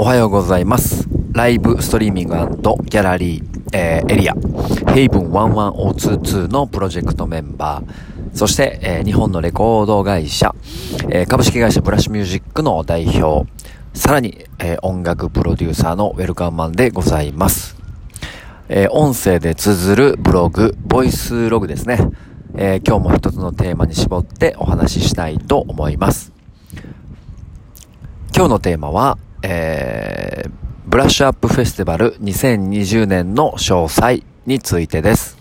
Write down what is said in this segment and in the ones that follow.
おはようございます。ライブストリーミングギャラリー、えーエリア、ヘイブン11022のプロジェクトメンバー、そして、えー日本のレコード会社、えー株式会社ブラッシュミュージックの代表、さらに、えー音楽プロデューサーのウェルカムマンでございます。えー音声で綴るブログ、ボイスログですね。えー今日も一つのテーマに絞ってお話ししたいと思います。今日のテーマは、えー、ブラッシュアップフェスティバル2020年の詳細についてです。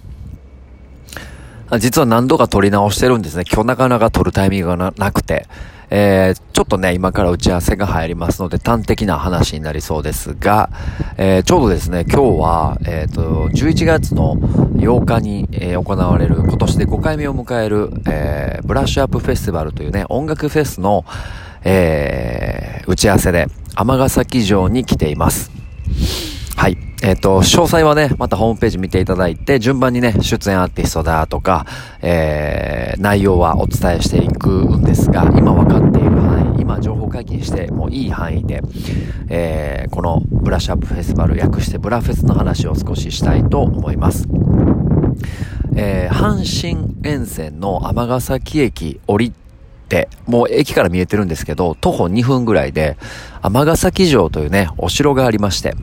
実は何度か撮り直してるんですね。今日なかなか撮るタイミングがなくて。えー、ちょっとね、今から打ち合わせが入りますので、端的な話になりそうですが、えー、ちょうどですね、今日は、えっ、と、11月の8日に、えー行われる、今年で5回目を迎える、えー、ブラッシュアップフェスティバルというね、音楽フェスの、えー、打ち合わせで、尼崎城に来ています。はい。えっ、と、詳細はね、またホームページ見ていただいて、順番にね、出演アーティストだとか、えー、内容はお伝えしていくんですが、今分かっている範囲、今情報解禁してもういい範囲で、えー、このブラッシュアップフェスティバル、略してブラフェスの話を少ししたいと思います。えー、阪神沿線の尼崎駅降りて、もう駅から見えてるんですけど、徒歩2分ぐらいで、尼崎城というね、お城がありまして、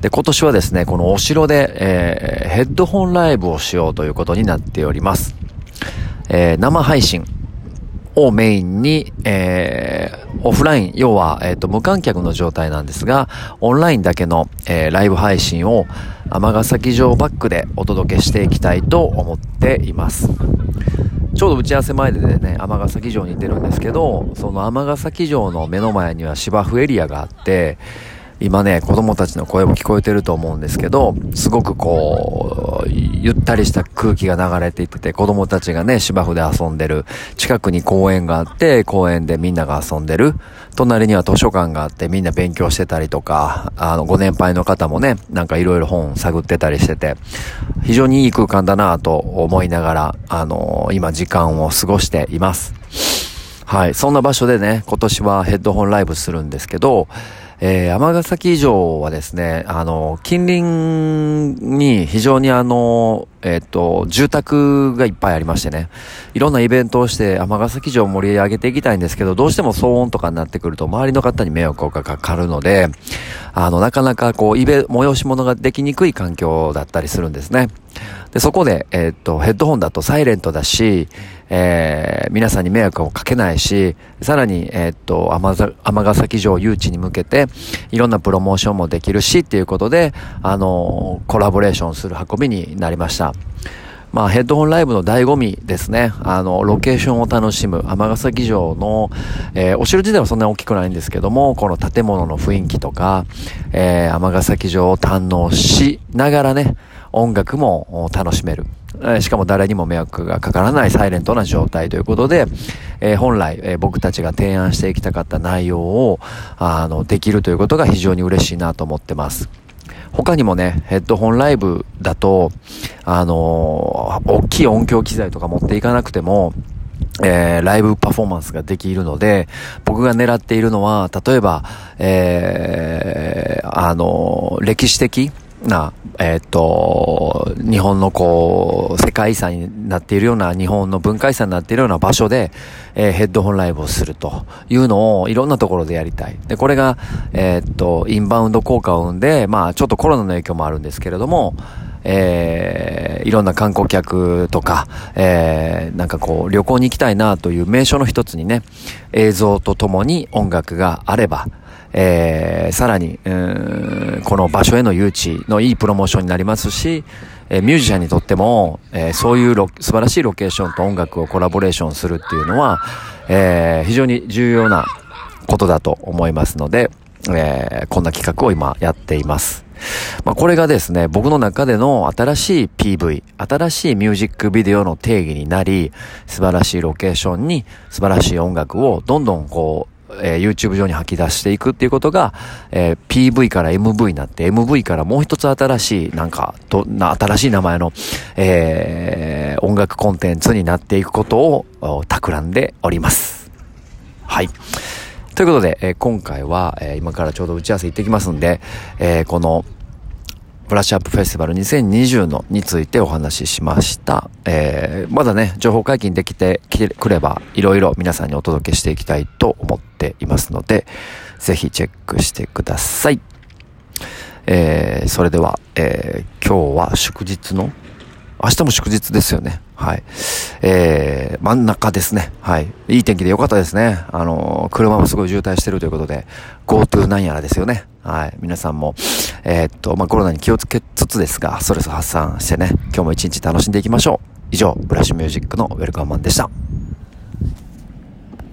で、今年はですね、このお城で、えーヘッドホンライブをしようということになっております。えー生配信をメインに、えーオフライン、要は、えっ、と、無観客の状態なんですが、オンラインだけの、えーライブ配信を、尼崎城バックでお届けしていきたいと思っています。ちょうど打ち合わせ前でね、尼崎城に行ってるんですけど、その尼崎城の目の前には芝生エリアがあって、今ね、子供たちの声も聞こえてると思うんですけど、すごくこうう、ゆったりした空気が流れていってて、子供たちがね、芝生で遊んでる。近くに公園があって、公園でみんなが遊んでる。隣には図書館があって、みんな勉強してたりとか、あの、ご年配の方もね、なんかいろいろ本探ってたりしてて、非常にいい空間だなと思いながら、あの今時間を過ごしています。はい。そんな場所でね、今年はヘッドホンライブするんですけど、えー、尼崎城はですね、あの、近隣に非常にあの、えっ、と、住宅がいっぱいありましてね、いろんなイベントをして尼崎城を盛り上げていきたいんですけど、どうしても騒音とかになってくると周りの方に迷惑がかかるので、あの、なかなかこう、イベ、催し物ができにくい環境だったりするんですね。で、そこで、えっ、と、ヘッドホンだとサイレントだし、えー皆さんに迷惑をかけないし、さらに、えっ、と、尼ざ尼崎城誘致に向けて、いろんなプロモーションもできるし、っていうことで、あのコラボレーションする運びになりました。まあ、ヘッドホンライブの醍醐味ですね。あの、ロケーションを楽しむ、尼崎城の、えーお城自体はそんなに大きくないんですけども、この建物の雰囲気とか、えー、尼崎城を堪能しながらね、音楽も楽しめる。しかも誰にも迷惑がかからないサイレントな状態ということで、えー本来、えー僕たちが提案していきたかった内容を、あの、できるということが非常に嬉しいなと思ってます。他にもね、ヘッドホンライブだと、あのー大きい音響機材とか持っていかなくても、えーライブパフォーマンスができるので、僕が狙っているのは、例えば、えーあの歴史的な、えっ、と、日本のこう、世界遺産になっているような、日本の文化遺産になっているような場所で、えーヘッドホンライブをするというのをいろんなところでやりたい。で、これが、えっ、と、インバウンド効果を生んで、まあ、ちょっとコロナの影響もあるんですけれども、えーいろんな観光客とか、えーなんかこう、旅行に行きたいなという名所の一つにね、映像とともに音楽があれば、えーさらに、この場所への誘致のいいプロモーションになりますし、えーミュージシャンにとっても、えーそういうロ素晴らしいロケーションと音楽をコラボレーションするっていうのは、えー非常に重要なことだと思いますので、えーこんな企画を今やっています。まあ、これがですね、僕の中での新しい PV、新しいミュージックビデオの定義になり、素晴らしいロケーションに素晴らしい音楽をどんどんこう、えー YouTube 上に吐き出していくっていうことが、えー PV から MV になって MV からもう一つ新しい、なんか、と、な、新しい名前の、えー音楽コンテンツになっていくことを、企んでおります。はい。ということで、えー、今回は、えー、今からちょうど打ち合わせ行ってきますんで、えー、この、ブラッシュアップフェスティバル2020のについてお話ししました。えー、まだね、情報解禁できてくれば、いろいろ皆さんにお届けしていきたいと思っていますので、ぜひチェックしてください。えー、それでは、えー、今日は祝日の明日も祝日ですよね。はい。えー、真ん中ですね。はい。いい天気でよかったですね。あのー、車もすごい渋滞してるということで、GoTo なんやらですよね。はい。皆さんも、えー、っと、まあ、コロナに気をつけつつですが、ストレス発散してね、今日も一日楽しんでいきましょう。以上、ブラッシュミュージックのウェルカムマンでした。